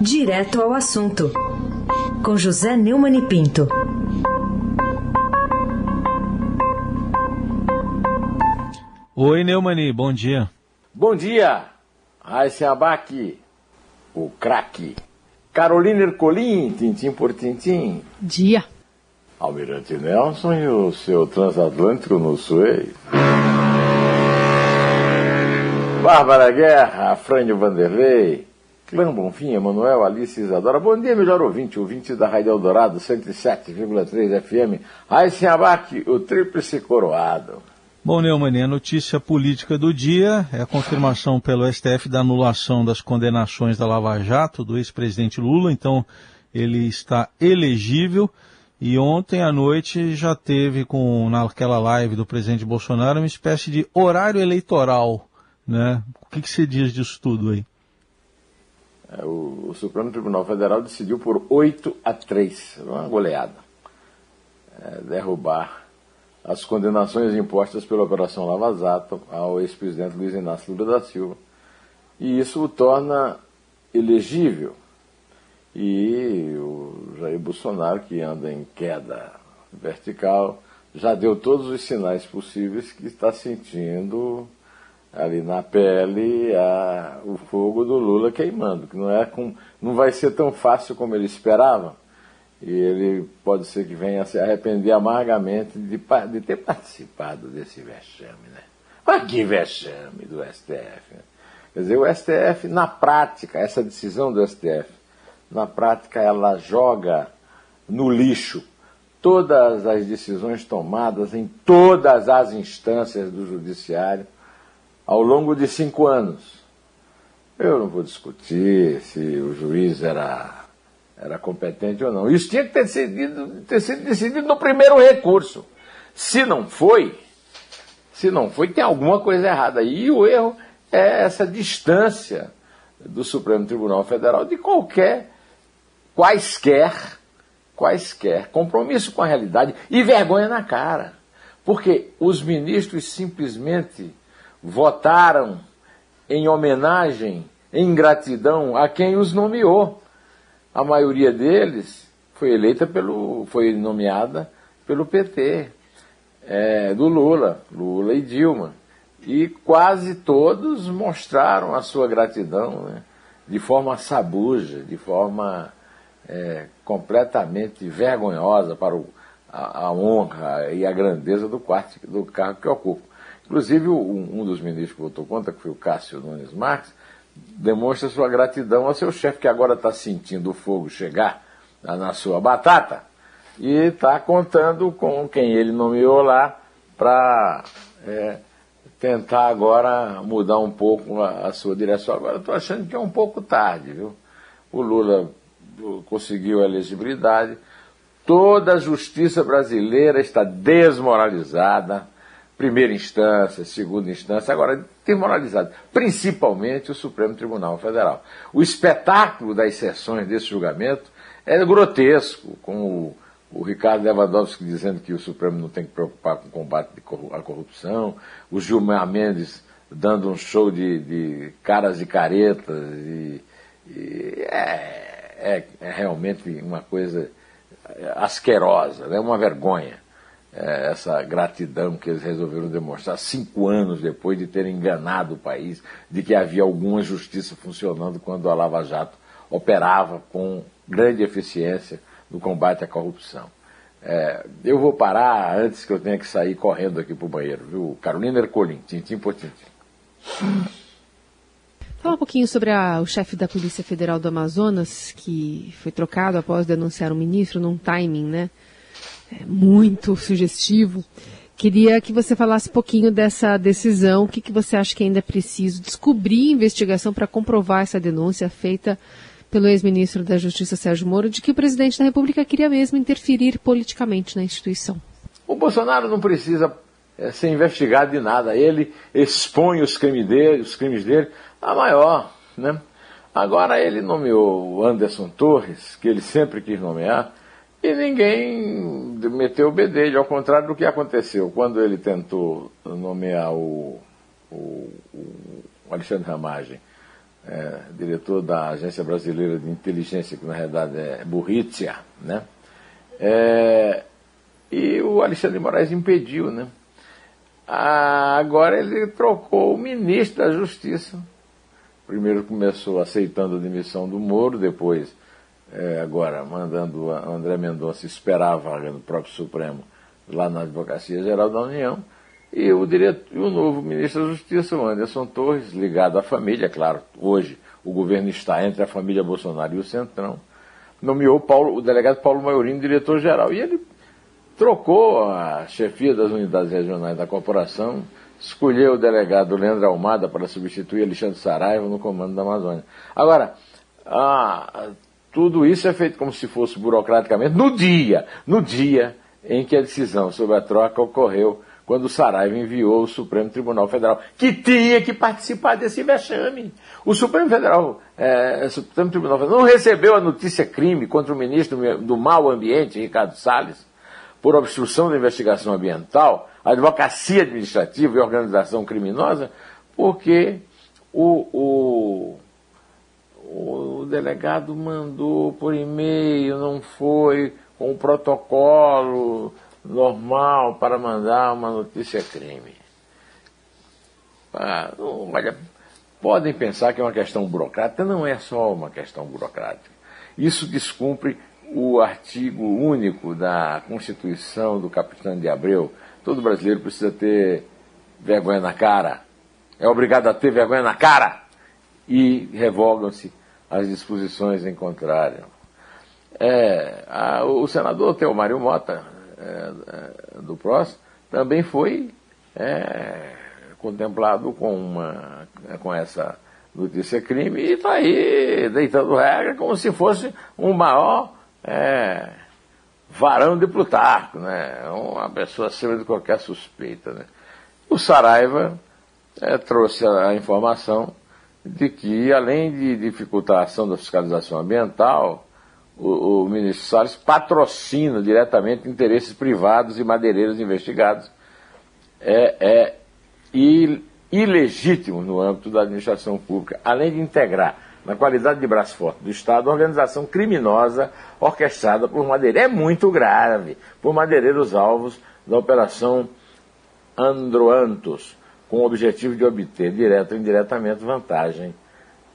Direto ao assunto, com José Neumann e Pinto. Oi, Neumani, bom dia. Bom dia, Raíssa Abac, o craque. Carolina Ercolim, tintim por tintim. Dia. Almirante Nelson e o seu transatlântico no Suez. Bárbara Guerra, Frânio Vanderlei, Clã Bonfim, Emanuel, Alice Isadora. Bom dia, melhor ouvinte, ouvinte da Rádio Eldorado, 107,3 FM. Raíssa Abac, o tríplice coroado. Bom, Neumann, a notícia política do dia é a confirmação pelo STF da anulação das condenações da Lava Jato do ex-presidente Lula, então ele está elegível. E ontem à noite já teve com naquela live do presidente Bolsonaro uma espécie de horário eleitoral, né? O que, que você diz disso tudo aí? É, o, o, Supremo Tribunal Federal decidiu por 8 a 3, uma goleada, é, derrubar as condenações impostas pela Operação Lava Jato ao ex-presidente Luiz Inácio Lula da Silva. E isso o torna elegível. E o Jair Bolsonaro, que anda em queda vertical, já deu todos os sinais possíveis que está sentindo ali na pele a, o fogo do Lula queimando, que não, é com, não vai ser tão fácil como ele esperava e ele pode ser que venha se arrepender amargamente de, de ter participado desse vexame, né? Mas que vexame do STF, né? Quer dizer, o STF, na prática, essa decisão do STF, na prática, ela joga no lixo todas as decisões tomadas em todas as instâncias do judiciário ao longo de cinco anos. Eu não vou discutir se o juiz era era competente ou não. Isso tinha que ter sido, ter sido decidido no primeiro recurso. Se não foi, se não foi, tem alguma coisa errada. E o erro é essa distância do Supremo Tribunal Federal de qualquer, quaisquer, quaisquer compromisso com a realidade e vergonha na cara. Porque os ministros simplesmente votaram em homenagem, em gratidão a quem os nomeou a maioria deles foi eleita pelo, foi nomeada pelo PT, é, do Lula, Lula e Dilma. E quase todos mostraram a sua gratidão né, de forma sabuja, de forma é, completamente vergonhosa para o, a, a, honra e a grandeza do, quarto, do cargo que ocupa. Inclusive, um, um dos ministros que votou contra, que foi o Cássio Nunes Marques, demonstra sua gratidão ao seu chefe, que agora está sentindo o fogo chegar na sua batata e está contando com quem ele nomeou lá para é, tentar agora mudar um pouco a, a sua direção. Agora estou achando que é um pouco tarde, viu? O Lula conseguiu a elegibilidade, toda a justiça brasileira está desmoralizada primeira instância, segunda instância, agora desmoralizado, principalmente o Supremo Tribunal Federal. O espetáculo das sessões desse julgamento é grotesco, com o, o Ricardo Lewandowski dizendo que o Supremo não tem que preocupar com o combate à corrupção, o Gilmar Mendes dando um show de, de caras e caretas, e, e é, é, é realmente uma coisa asquerosa, é né? uma vergonha é, essa gratidão que eles resolveram demonstrar cinco anos depois de terem enganado o país de que havia alguma justiça funcionando quando a Lava Jato operava com grande eficiência no combate à corrupção. É, eu vou parar antes que eu tenha que sair correndo aqui para o banheiro, viu? Carolina Ercolim, tintim por tintim. Fala um pouquinho sobre a, o chefe da Polícia Federal do Amazonas, que foi trocado após denunciar um ministro num timing, né? É, muito sugestivo. Queria que você falasse um pouquinho dessa decisão, o que, que você acha que ainda é preciso descobrir investigação para comprovar essa denúncia feita pelo ex-ministro da Justiça Sérgio Moro de que o presidente da República queria mesmo interferir politicamente na instituição. O Bolsonaro não precisa é, ser investigado de nada. Ele expõe os crimes dele, os crimes dele a maior. Né? Agora ele nomeou o Anderson Torres, que ele sempre quis nomear, e ninguém meteu o bedelho, ao contrário do que aconteceu quando ele tentou nomear o, o, o Alexandre Ramagem é, diretor da Agência Brasileira de Inteligência, que na realidade é Burritia, né? É, e o Alexandre de Moraes impediu, né? Ah, agora ele trocou o ministro da Justiça. Primeiro começou aceitando a demissão do Moro, depois, é, agora, mandando André Mendonça esperar a vaga no próprio Supremo, lá na Advocacia Geral da União. E o, diretor, o novo ministro da Justiça, o Anderson Torres, ligado à família, é claro, hoje o governo está entre a família Bolsonaro e o Centrão, nomeou Paulo, o delegado Paulo Maiorino diretor-geral. E ele trocou a chefia das unidades regionais da corporação, escolheu o delegado Leandro Almada para substituir Alexandre Saraiva no comando da Amazônia. Agora, ah, tudo isso é feito como se fosse burocraticamente no dia, no dia em que a decisão sobre a troca ocorreu quando o Saraiva enviou o Supremo Tribunal Federal, que tinha que participar desse vexame. O Supremo Federal, é, Supremo Tribunal Federal não recebeu a notícia crime contra o ministro do Mau Ambiente, Ricardo Salles, por obstrução da investigação ambiental, advocacia administrativa e organização criminosa, porque o, o, o delegado mandou por e-mail, não foi com o protocolo normal para mandar uma notícia crime. Ah, olha, podem pensar que é uma questão burocrática, não é só uma questão burocrática. Isso descumpre o artigo único da Constituição do Capitão de Abreu. Todo brasileiro precisa ter vergonha na cara. É obrigado a ter vergonha na cara. E revogam-se as disposições em contrário. É, a, o senador Teomário Mota é, é, do PROS também foi é, contemplado com, uma, com essa notícia crime e está aí deitando regra como se fosse um maior é, varão de Plutarco, né? uma pessoa acima de qualquer suspeita. Né? O Saraiva é, trouxe a, a informação de que, além de dificultar a ação da fiscalização ambiental, o, o ministro Salles patrocina diretamente interesses privados e madeireiros investigados. É, é ilegítimo no âmbito da administração pública, além de integrar, na qualidade de braço forte do Estado, organização criminosa orquestrada por madeireiros. É muito grave, por madeireiros alvos da Operação Androantos, com o objetivo de obter, direto ou indiretamente, vantagem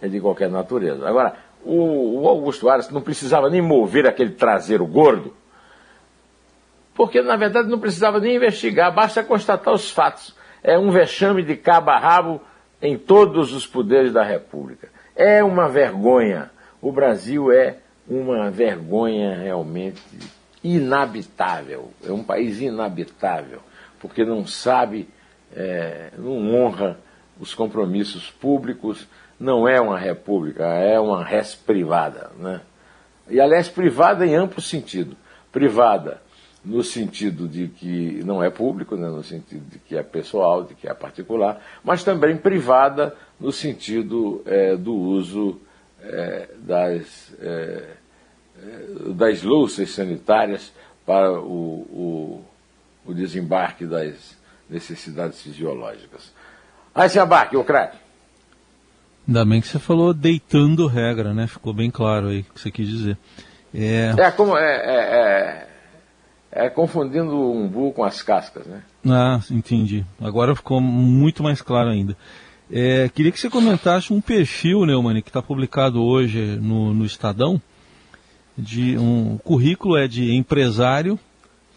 de qualquer natureza. Agora, o, o Augusto Aras não precisava nem mover aquele traseiro gordo, porque na verdade não precisava nem investigar, basta constatar os fatos. É um vexame de cabo a rabo em todos os poderes da República. É uma vergonha. O Brasil é uma vergonha realmente inabitável. É um país inabitável, porque não sabe, é, não honra os compromissos públicos, não é uma república, é uma res privada. Né? E, aliás, privada em amplo sentido. Privada no sentido de que não é público, né? no sentido de que é pessoal, de que é particular, mas também privada no sentido é, do uso é, das, é, é das louças sanitárias para o, o, o desembarque das necessidades fisiológicas. Aí se abarque, o craque. Ainda bem que você falou deitando regra, né? Ficou bem claro aí o que você quis dizer. É, é como é, é, é, é confundindo o umbu com as cascas, né? Ah, entendi. Agora ficou muito mais claro ainda. É, queria que você comentasse um perfil, Neumann, que está publicado hoje no, no Estadão. De um currículo é de empresário,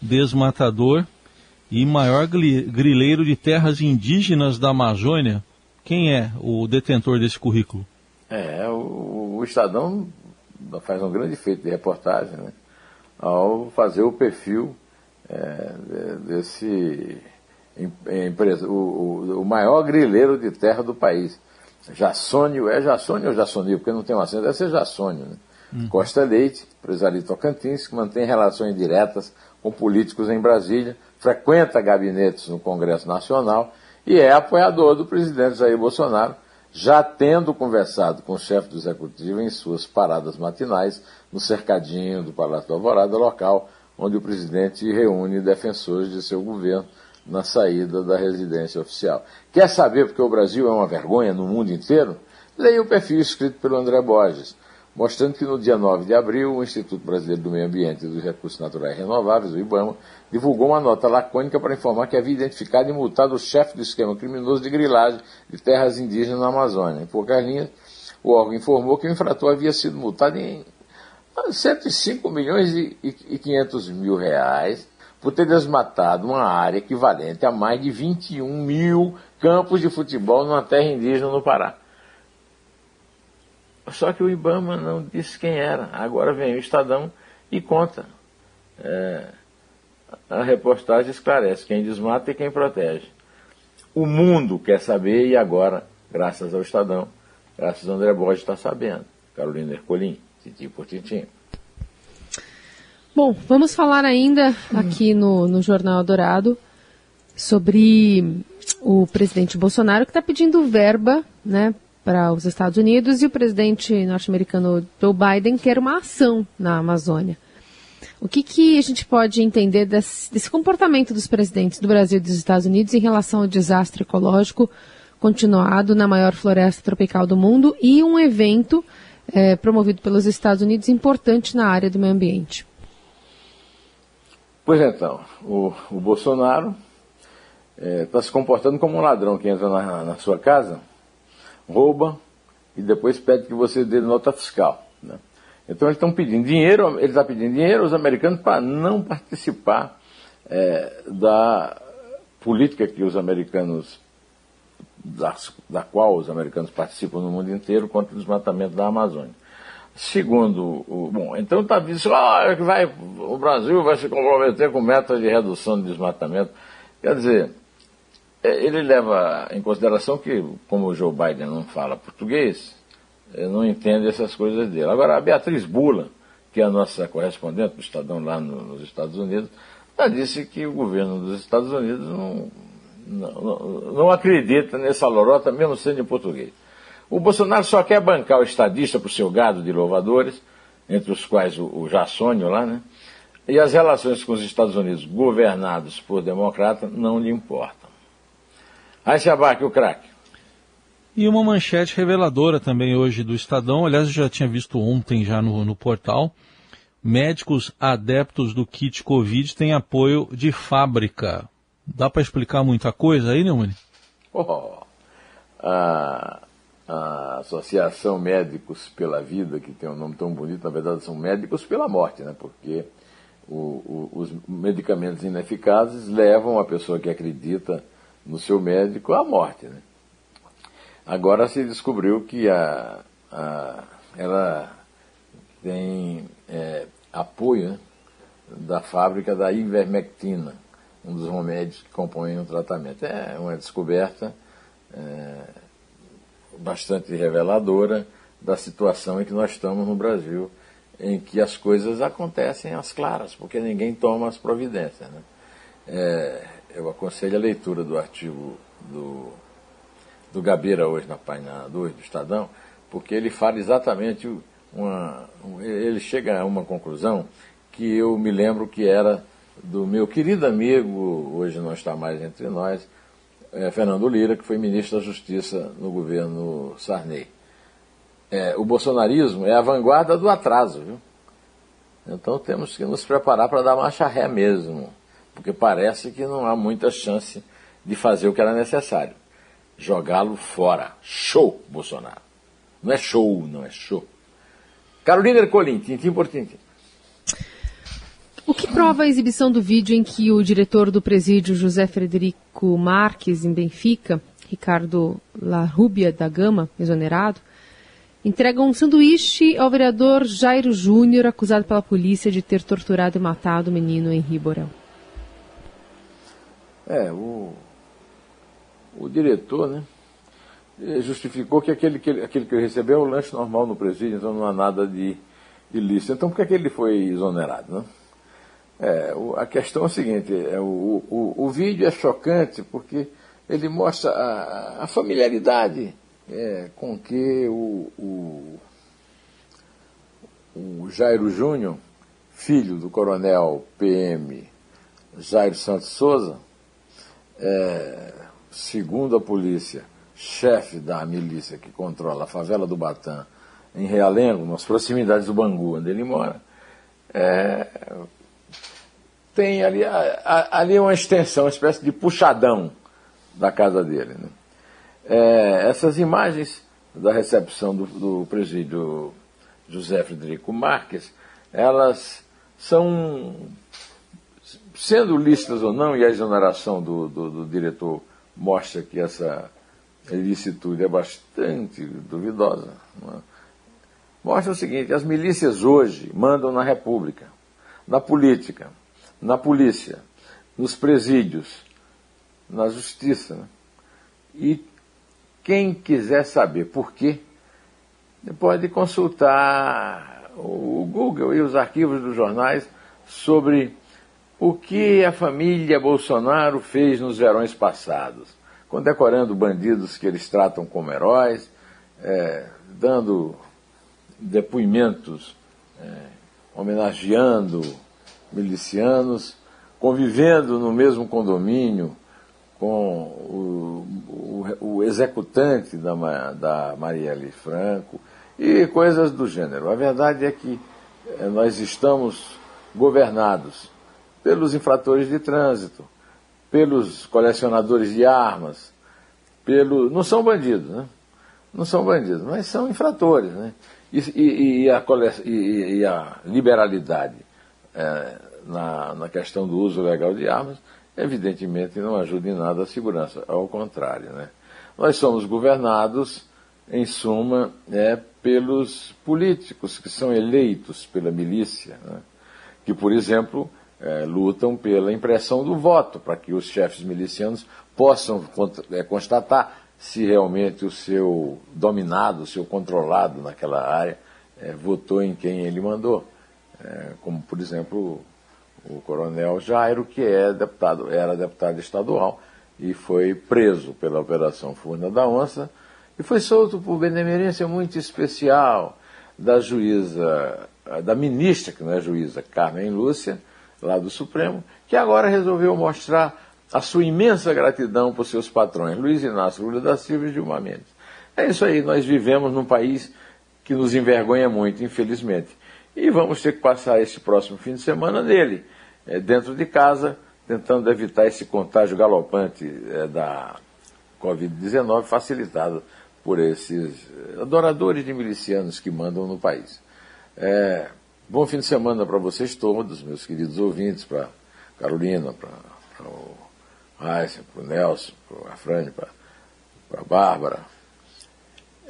desmatador e maior grileiro de terras indígenas da Amazônia. Quem é o detentor desse currículo? É, o, o Estadão faz um grande feito de reportagem, né? Ao fazer o perfil é, desse empresa, o, o, maior grileiro de terra do país. Jassônio, é Jassônio ou Jassonio? Porque não tem um acento, deve ser Jassônio, né? Hum. Costa Leite, empresário Tocantins, que mantém relações diretas com políticos em Brasília, frequenta gabinetes no Congresso Nacional e é apoiador do presidente Jair Bolsonaro, já tendo conversado com o chefe do executivo em suas paradas matinais no cercadinho do Palácio do Alvorada, local onde o presidente reúne defensores de seu governo na saída da residência oficial. Quer saber porque o Brasil é uma vergonha no mundo inteiro? Leia o perfil escrito pelo André Borges, mostrando que no dia 9 de abril, o Instituto Brasileiro do Meio Ambiente e dos Recursos Naturais Renováveis, o IBAMA, divulgou uma nota lacônica para informar que havia identificado e multado o chefe do esquema criminoso de grilagem de terras indígenas na Amazônia. Em poucas linhas, o órgão informou que o infrator havia sido multado em 105 milhões e 500 mil reais por ter desmatado uma área equivalente a mais de 21 mil campos de futebol numa terra indígena no Pará. Só que o Ibama não disse quem era. Agora vem o Estadão e conta. É, a reportagem esclarece quem desmata e quem protege. O mundo quer saber e agora, graças ao Estadão, graças ao André Borges, está sabendo. Carolina Ercolim, tintim por tintim. Bom, vamos falar ainda aqui no, no Jornal Dourado sobre o presidente Bolsonaro que está pedindo verba né, para os Estados Unidos e o presidente norte-americano Joe Biden quer uma ação na Amazônia. O que, que a gente pode entender desse, desse, comportamento dos presidentes do Brasil e dos Estados Unidos em relação ao desastre ecológico continuado na maior floresta tropical do mundo e um evento é, promovido pelos Estados Unidos importante na área do meio ambiente? Pois então, o, o Bolsonaro está é, se comportando como um ladrão que entra na, na sua casa rouba e depois pede que você dê nota fiscal. Né? Então eles estão pedindo dinheiro, ele está pedindo dinheiro aos americanos para não participar é, da política que os americanos, da, da qual os americanos participam no mundo inteiro contra o desmatamento da Amazônia. Segundo o. Bom, então está dizendo ah, vai, o Brasil vai se comprometer com metas de redução de desmatamento. Quer dizer, ele leva em consideração que, como o Joe Biden não fala português, não entende essas coisas dele. Agora, a Beatriz Bula, que é a nossa correspondente do Estadão lá no, nos Estados Unidos, ela disse que o governo dos Estados Unidos não, não, não acredita nessa lorota, mesmo sendo em português. O Bolsonaro só quer bancar o estadista para o seu gado de louvadores, entre os quais o, o Jassônio lá, né? E as relações com os Estados Unidos, governados por democrata, não lhe importam. Aí se abaque o craque. E uma manchete reveladora também hoje do Estadão, aliás, eu já tinha visto ontem já no, no portal. Médicos adeptos do kit Covid têm apoio de fábrica. Dá para explicar muita coisa aí, Neumann? Oh, a, a Associação Médicos pela Vida, que tem um nome tão bonito, na verdade são médicos pela morte, né? Porque o, o, os medicamentos ineficazes levam a pessoa que acredita no seu médico a morte. Né? Agora se descobriu que a, a ela tem é, apoio né, da fábrica da ivermectina, um dos remédios que compõem o tratamento. É uma descoberta é, bastante reveladora da situação em que nós estamos no Brasil, em que as coisas acontecem às claras, porque ninguém toma as providências. Né? É, eu aconselho a leitura do artigo do, do Gabeira hoje na página 2 do Estadão, porque ele fala exatamente uma. Ele chega a uma conclusão que eu me lembro que era do meu querido amigo, hoje não está mais entre nós, é, Fernando Lira, que foi ministro da Justiça no governo Sarney. É, o bolsonarismo é a vanguarda do atraso, viu? Então temos que nos preparar para dar marcha ré mesmo porque parece que não há muita chance de fazer o que era necessário. Jogá-lo fora. Show, Bolsonaro. Não é show, não é show. Carolina Ercolim, tintim por tintim. O que prova a exibição do vídeo em que o diretor do presídio José Frederico Marques, em Benfica, Ricardo Larrubia da Gama, exonerado, entrega um sanduíche ao vereador Jairo Júnior, acusado pela polícia de ter torturado e matado o menino Henri Borel? É, o, o diretor, né? Justificou que aquele, que aquele que recebeu é o lanche normal no presídio, então não há nada de ilícito. Então por que, é que ele foi exonerado? Né? É, o, a questão é a seguinte, é, o, o, o vídeo é chocante porque ele mostra a, a familiaridade é, com que o, o, o Jairo Júnior, filho do coronel PM Jairo Santos Souza, é, segundo a polícia, chefe da milícia que controla a favela do Batã, em Realengo, nas proximidades do Bangu, onde ele mora, é, tem ali, ali uma extensão, uma espécie de puxadão da casa dele. Né? É, essas imagens da recepção do, do presídio José Frederico Marques, elas são, sendo lícitas ou não, e a exoneração do, do, do diretor mostra que essa ilicitude é bastante duvidosa. É? Mostra o seguinte: as milícias hoje mandam na República, na política, na polícia, nos presídios, na justiça. Né? E quem quiser saber por quê, pode consultar o Google e os arquivos dos jornais sobre o que a família Bolsonaro fez nos verões passados, condecorando bandidos que eles tratam como heróis, é, dando depoimentos, é, homenageando milicianos, convivendo no mesmo condomínio com o, o, o executante da, da Marielle Franco e coisas do gênero. A verdade é que é, nós estamos governados pelos infratores de trânsito, pelos colecionadores de armas, pelo não são bandidos, né? Não são bandidos, mas são infratores, né? E, e, e, a, e a, liberalidade é, na, na questão do uso legal de armas, evidentemente não ajuda em nada a segurança, ao contrário, né? Nós somos governados, em suma, é, pelos políticos que são eleitos pela milícia, né? que, por exemplo, é, lutam pela impressão do voto, para que os chefes milicianos possam é, constatar se realmente o seu dominado, o seu controlado naquela área é, votou em quem ele mandou. É, como, por exemplo, o coronel Jairo, que é deputado, era deputado estadual e foi preso pela Operação Furna da Onça e foi solto por benemerência muito especial da juíza, da ministra, que não é juíza, Carmen Lúcia, lá do Supremo, que agora resolveu mostrar a sua imensa gratidão por seus patrões, Luiz Inácio Lula da Silva e Dilma Mendes. É isso aí, nós vivemos num país que nos envergonha muito, infelizmente. E vamos ter que passar esse próximo fim de semana nele, é, dentro de casa, tentando evitar esse contágio galopante é, da Covid-19, facilitado por esses adoradores de milicianos que mandam no país. É, bom fim de semana para vocês todos, meus queridos ouvintes, para Carolina, para o Raíssa, para o Nelson, para o Afrânio, para a Bárbara,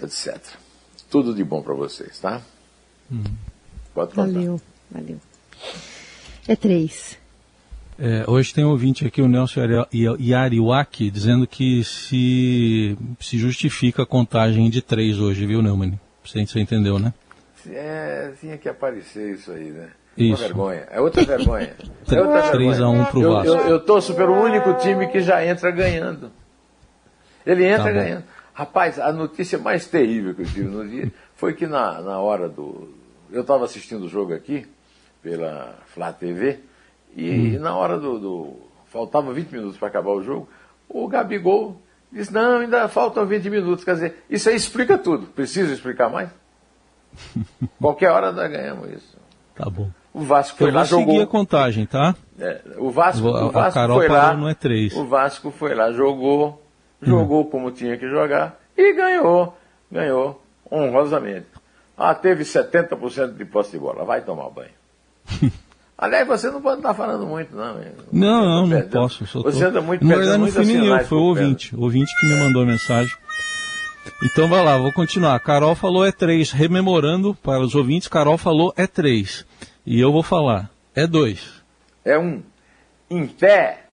etc. Tudo de bom para vocês, tá? Uhum. Pode contar. Valeu, valeu. É três. É, hoje tem um ouvinte aqui, o Nelson Yariwaki, dizendo que se, se justifica a contagem de três hoje, viu, Neumann? Você, você entendeu, né? É, tinha que aparecer isso aí, né? Isso. Uma vergonha. É outra vergonha. É outra 3 a 1 pro Vasco. Eu, eu, eu torço pelo único time que já entra ganhando. Ele entra tá ganhando. Rapaz, a notícia mais terrível que eu tive no dia foi que na, na hora do. Eu estava assistindo o jogo aqui, pela Flá TV, e, hum. e na hora do, do. Faltava 20 minutos para acabar o jogo, o Gabigol disse: Não, ainda faltam 20 minutos. Quer dizer, isso aí explica tudo. Preciso explicar mais? Qualquer hora nós ganhamos isso. Tá bom. O Vasco foi eu lá vou seguir a contagem, tá? É, o Vasco, o Vasco a Carol foi lá. Não é três. O Vasco foi lá, jogou, jogou hum. como tinha que jogar e ganhou, ganhou honrosamente. Ah, teve 70% de posse de bola. Vai tomar banho. Aliás, você não pode estar falando muito, não. Não, não, não posso. Você tô... anda muito Na verdade, não fui nem eu, foi o ouvinte. O ouvinte que me mandou a mensagem. Então vai lá, vou continuar. Carol falou é três. Rememorando para os ouvintes, Carol falou é três. E eu vou falar, é dois. É um. Em pé.